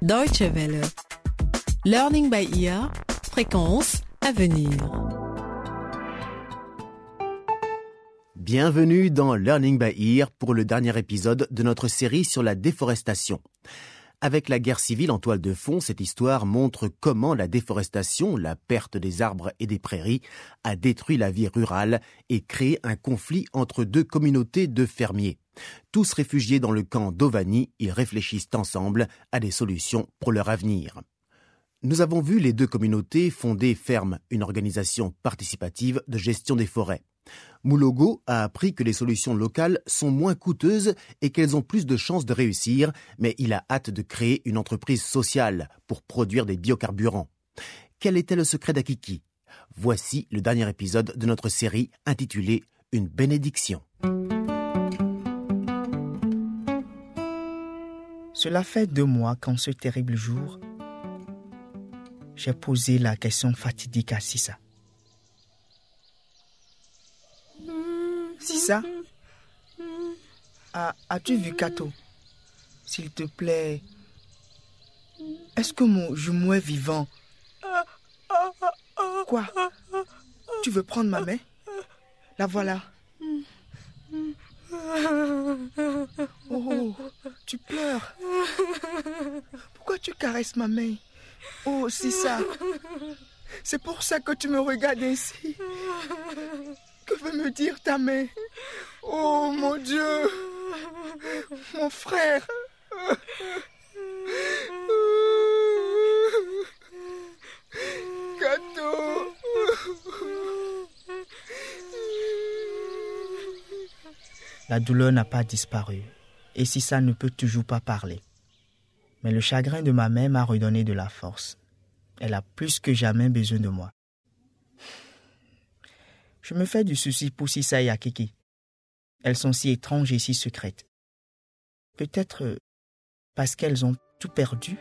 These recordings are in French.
Deutsche Welle. Learning by ear. Fréquence à venir. Bienvenue dans Learning by Ear pour le dernier épisode de notre série sur la déforestation. Avec la guerre civile en toile de fond, cette histoire montre comment la déforestation, la perte des arbres et des prairies, a détruit la vie rurale et créé un conflit entre deux communautés de fermiers. Tous réfugiés dans le camp d'Ovani, ils réfléchissent ensemble à des solutions pour leur avenir. Nous avons vu les deux communautés fonder Ferme, une organisation participative de gestion des forêts. Moulogo a appris que les solutions locales sont moins coûteuses et qu'elles ont plus de chances de réussir, mais il a hâte de créer une entreprise sociale pour produire des biocarburants. Quel était le secret d'Akiki? Voici le dernier épisode de notre série intitulée Une bénédiction. Cela fait deux mois qu'en ce terrible jour, j'ai posé la question fatidique à Sissa. Sissa, as-tu vu Kato? S'il te plaît, est-ce que mon jumeau est vivant? Quoi? Tu veux prendre ma main? La voilà. Oh, tu pleures. Pourquoi tu caresses ma main? Oh, c'est ça. C'est pour ça que tu me regardes ainsi. Que veut me dire ta main? Oh, mon Dieu. Mon frère. Cadeau. La douleur n'a pas disparu et Sissa ne peut toujours pas parler. Mais le chagrin de ma mère m'a redonné de la force. Elle a plus que jamais besoin de moi. Je me fais du souci pour Sissa et Akiki. Elles sont si étranges et si secrètes. Peut-être parce qu'elles ont tout perdu.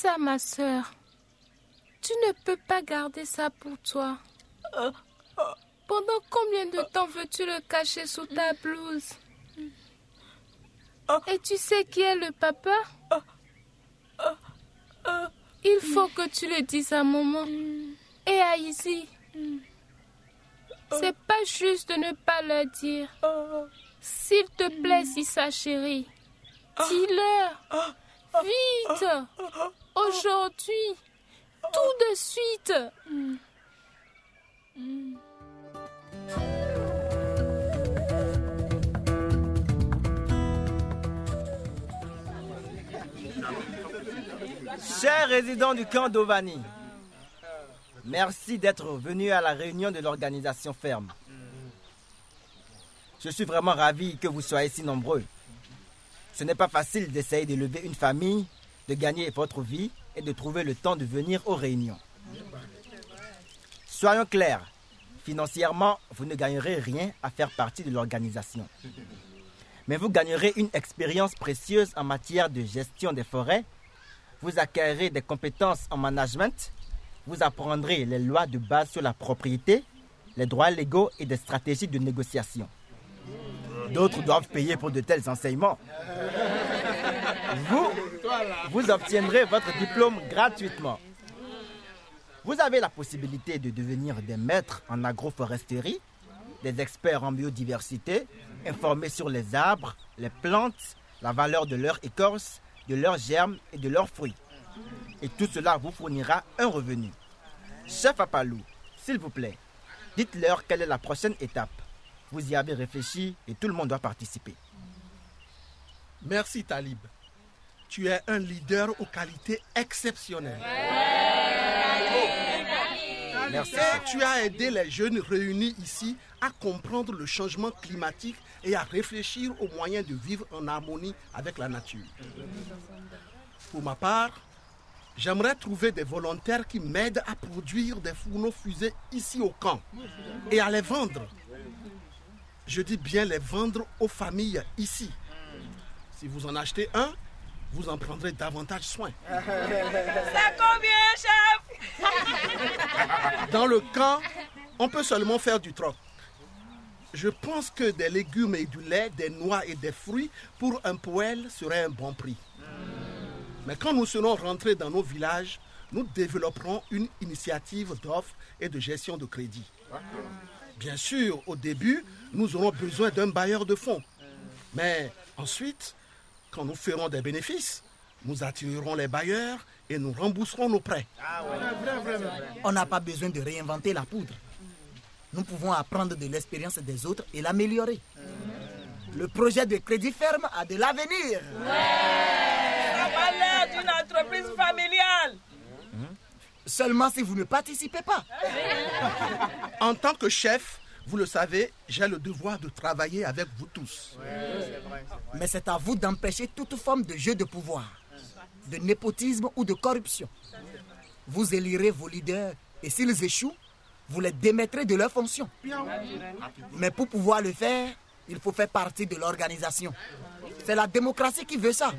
Ça, ma sœur, tu ne peux pas garder ça pour toi. Pendant combien de temps veux-tu le cacher sous ta blouse? Et tu sais qui est le papa? Il faut que tu le dises à maman et à Izzy. C'est pas juste de ne pas leur dire. S'il te plaît, ça chérie, dis-leur. Vite Aujourd'hui Tout de suite Chers résidents du camp d'Ovani, merci d'être venus à la réunion de l'organisation ferme. Je suis vraiment ravi que vous soyez si nombreux. Ce n'est pas facile d'essayer d'élever une famille, de gagner votre vie et de trouver le temps de venir aux réunions. Soyons clairs, financièrement, vous ne gagnerez rien à faire partie de l'organisation. Mais vous gagnerez une expérience précieuse en matière de gestion des forêts vous acquérerez des compétences en management, vous apprendrez les lois de base sur la propriété, les droits légaux et des stratégies de négociation. D'autres doivent payer pour de tels enseignements. Vous, vous obtiendrez votre diplôme gratuitement. Vous avez la possibilité de devenir des maîtres en agroforesterie, des experts en biodiversité, informés sur les arbres, les plantes, la valeur de leur écorce, de leurs germes et de leurs fruits. Et tout cela vous fournira un revenu. Chef Apalou, s'il vous plaît, dites-leur quelle est la prochaine étape. Vous y avez réfléchi et tout le monde doit participer. Merci Talib. Tu es un leader aux qualités exceptionnelles. Merci. Tu as aidé les jeunes réunis ici à comprendre le changement climatique et à réfléchir aux moyens de vivre en harmonie avec la nature. Pour ma part, j'aimerais trouver des volontaires qui m'aident à produire des fourneaux fusées ici au camp et à les vendre. Je dis bien les vendre aux familles ici. Si vous en achetez un, vous en prendrez davantage soin. C'est combien, chef? Dans le camp, on peut seulement faire du troc. Je pense que des légumes et du lait, des noix et des fruits pour un poêle serait un bon prix. Mais quand nous serons rentrés dans nos villages, nous développerons une initiative d'offres et de gestion de crédit. Bien sûr, au début, nous aurons besoin d'un bailleur de fonds. Mais ensuite, quand nous ferons des bénéfices, nous attirerons les bailleurs et nous rembourserons nos prêts. On n'a pas besoin de réinventer la poudre. Nous pouvons apprendre de l'expérience des autres et l'améliorer. Le projet de crédit ferme a de l'avenir. Ça va l'air d'une entreprise familiale. Seulement si vous ne participez pas. En tant que chef, vous le savez, j'ai le devoir de travailler avec vous tous. Mais c'est à vous d'empêcher toute forme de jeu de pouvoir, de népotisme ou de corruption. Vous élirez vos leaders et s'ils échouent, vous les démettrez de leurs fonctions. Mais pour pouvoir le faire, il faut faire partie de l'organisation. C'est la démocratie qui veut ça.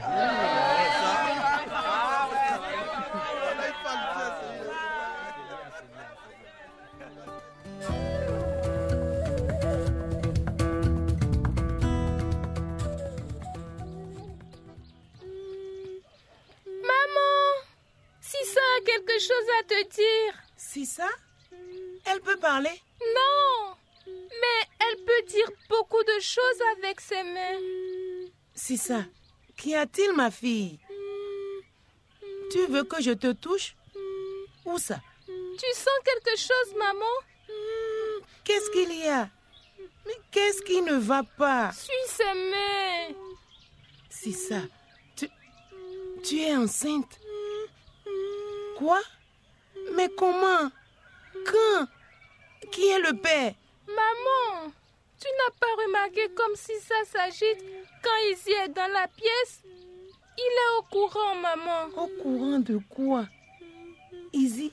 À te dire. Si ça? Elle peut parler. Non, mais elle peut dire beaucoup de choses avec ses mains. Si ça. Qu'y a-t-il, ma fille? Tu veux que je te touche? Où ça? Tu sens quelque chose, maman? Qu'est-ce qu'il y a? Mais qu'est-ce qui ne va pas? Suis ses mains. Si ça. Tu, tu es enceinte. Quoi? Mais comment? Quand? Qui est le père? Maman, tu n'as pas remarqué comme si ça s'agite quand Izzy est dans la pièce? Il est au courant, maman. Au courant de quoi? Izzy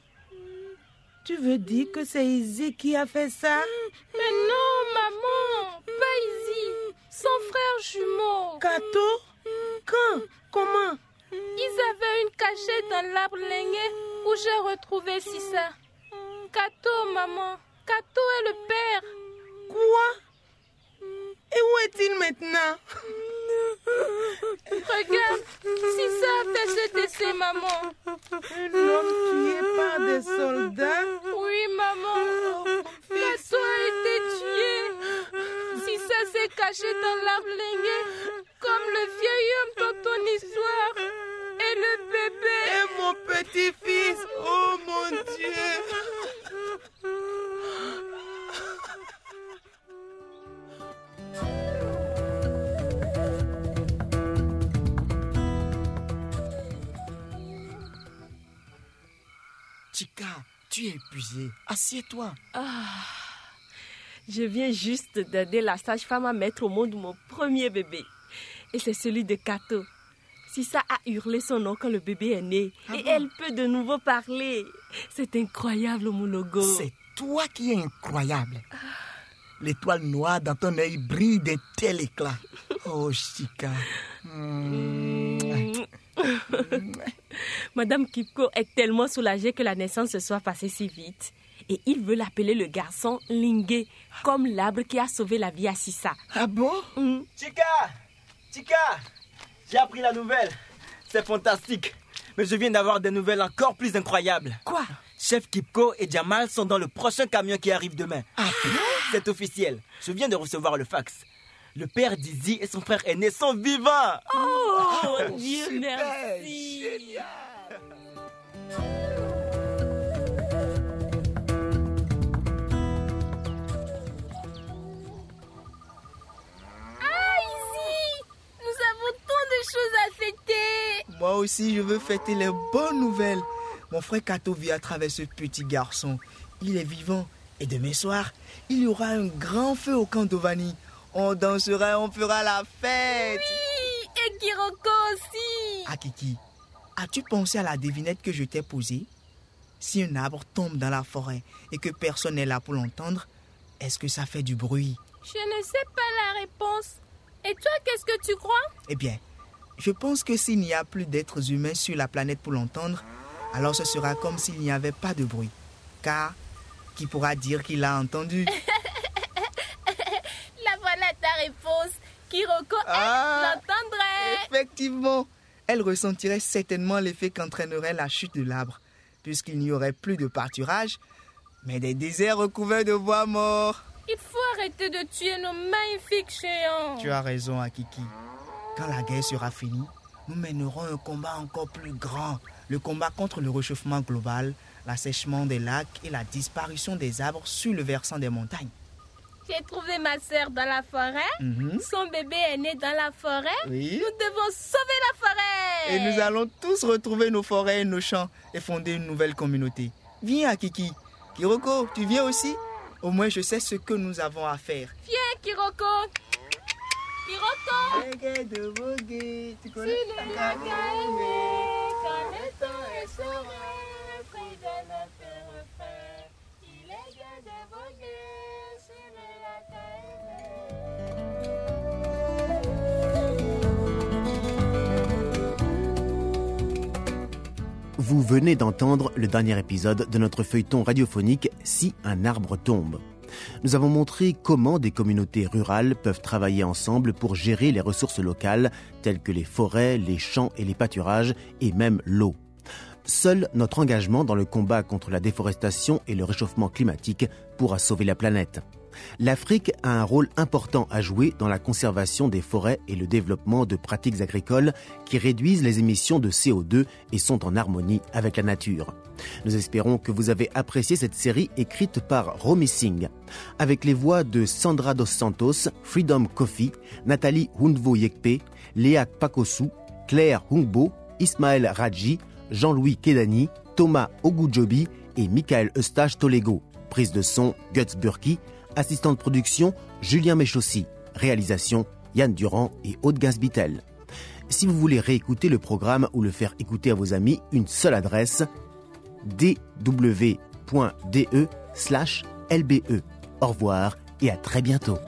Tu veux dire que c'est Izzy qui a fait ça? Mais non, maman, pas Izzy, son frère jumeau. Kato? Quand? Comment? Ils avaient une cachette dans l'arbre ligné où j'ai retrouvé Sissa. Kato, maman. Kato est le père. Quoi? Et où est-il maintenant? Regarde, Sissa a fait ce décès, maman. Un homme tué par des soldats? Oui, maman. Kato a été tué. Sissa s'est caché dans l'arbre ligné comme le vieil homme dans ton histoire. Et le bébé. Et mon Oh mon Dieu Chica, tu es épuisée. Assieds-toi. Je viens juste d'aider la sage-femme à mettre au monde mon premier bébé. Et c'est celui de Kato. Sissa a hurlé son nom quand le bébé est né. et elle peut de nouveau parler. C'est incroyable, mon logo. C'est toi qui es incroyable. L'étoile noire dans ton œil brille d'un tel éclat. Oh, Chica. Madame Kipko est tellement soulagée que la naissance se soit passée si vite. Et il veut l'appeler le garçon Lingé, comme l'arbre qui a sauvé la vie à Sissa. Ah bon? Hmm. Chica Chica J'ai appris la nouvelle. C'est fantastique. Mais je viens d'avoir des nouvelles encore plus incroyables. Quoi? Chef Kipko et Jamal sont dans le prochain camion qui arrive demain. Ah C'est officiel. Je viens de recevoir le fax. Le père d'Izzy et son frère aîné sont vivants. Oh, Dieu super, merci. Ah, Moi aussi, je veux fêter les bonnes nouvelles. Mon frère Kato vit à travers ce petit garçon. Il est vivant. Et demain soir, il y aura un grand feu au camp d'Ovani. On dansera, on fera la fête. Oui, et Kiroko aussi. Ah Kiki, as-tu pensé à la devinette que je t'ai posée? Si un arbre tombe dans la forêt et que personne n'est là pour l'entendre, est-ce que ça fait du bruit? Je ne sais pas la réponse. Et toi, qu'est-ce que tu crois? Eh bien, je pense que s'il n'y a plus d'êtres humains sur la planète pour l'entendre, alors ce sera comme s'il n'y avait pas de bruit. Car Qui pourra dire qu'il a entendu? La voilà ta réponse. Kiroko, Ah. elle l'entendrait. Effectivement, elle ressentirait certainement l'effet qu'entraînerait la chute de l'arbre, puisqu'il n'y aurait plus de pâturage, mais des déserts recouverts de bois morts. Il faut arrêter de tuer nos magnifiques géants. Tu as raison, Akiki. Quand la guerre sera finie, nous mènerons un combat encore plus grand. Le combat contre le réchauffement global, l'assèchement des lacs et la disparition des arbres sur le versant des montagnes. J'ai trouvé ma sœur dans la forêt. Mhm. Son bébé est né dans la forêt. Oui. Nous devons sauver la forêt. Et nous allons tous retrouver nos forêts et nos champs et fonder une nouvelle communauté. Viens, Akiki. Kiroko, tu viens aussi? Au moins, je sais ce que nous avons à faire. Viens, Kiroko. Kiroko. Reggae de voguer, tu Si connais le lac a aimé, quand le temps est serein, fruit de notre refrain, il est gai de voguer, si le lac a aimé. Vous venez d'entendre le dernier épisode de notre feuilleton radiophonique Si un arbre tombe. Nous avons montré comment des communautés rurales peuvent travailler ensemble pour gérer les ressources locales telles que les forêts, les champs et les pâturages et même l'eau. Seul notre engagement dans le combat contre la déforestation et le réchauffement climatique pourra sauver la planète. L'Afrique a un rôle important à jouer dans la conservation des forêts et le développement de pratiques agricoles qui réduisent les émissions de CO2 et sont en harmonie avec la nature. Nous espérons que vous avez apprécié cette série écrite par Romy Singh, avec les voix de Sandra Dos Santos, Freedom Coffee, Nathalie Hundvo Yekpe, Léa Pakosu, Claire Hungbo, Ismaël Raji, Jean-Louis Kedani, Thomas Ogujobi et Michael Eustache Tolego. Prise de son, Guts Burki. Assistant de production, Julien Méchossi. Réalisation, Yann Durand et Aude Gazbitel. Si vous voulez réécouter le programme ou le faire écouter à vos amis, une seule adresse dw.de/lbe. Au revoir et à très bientôt.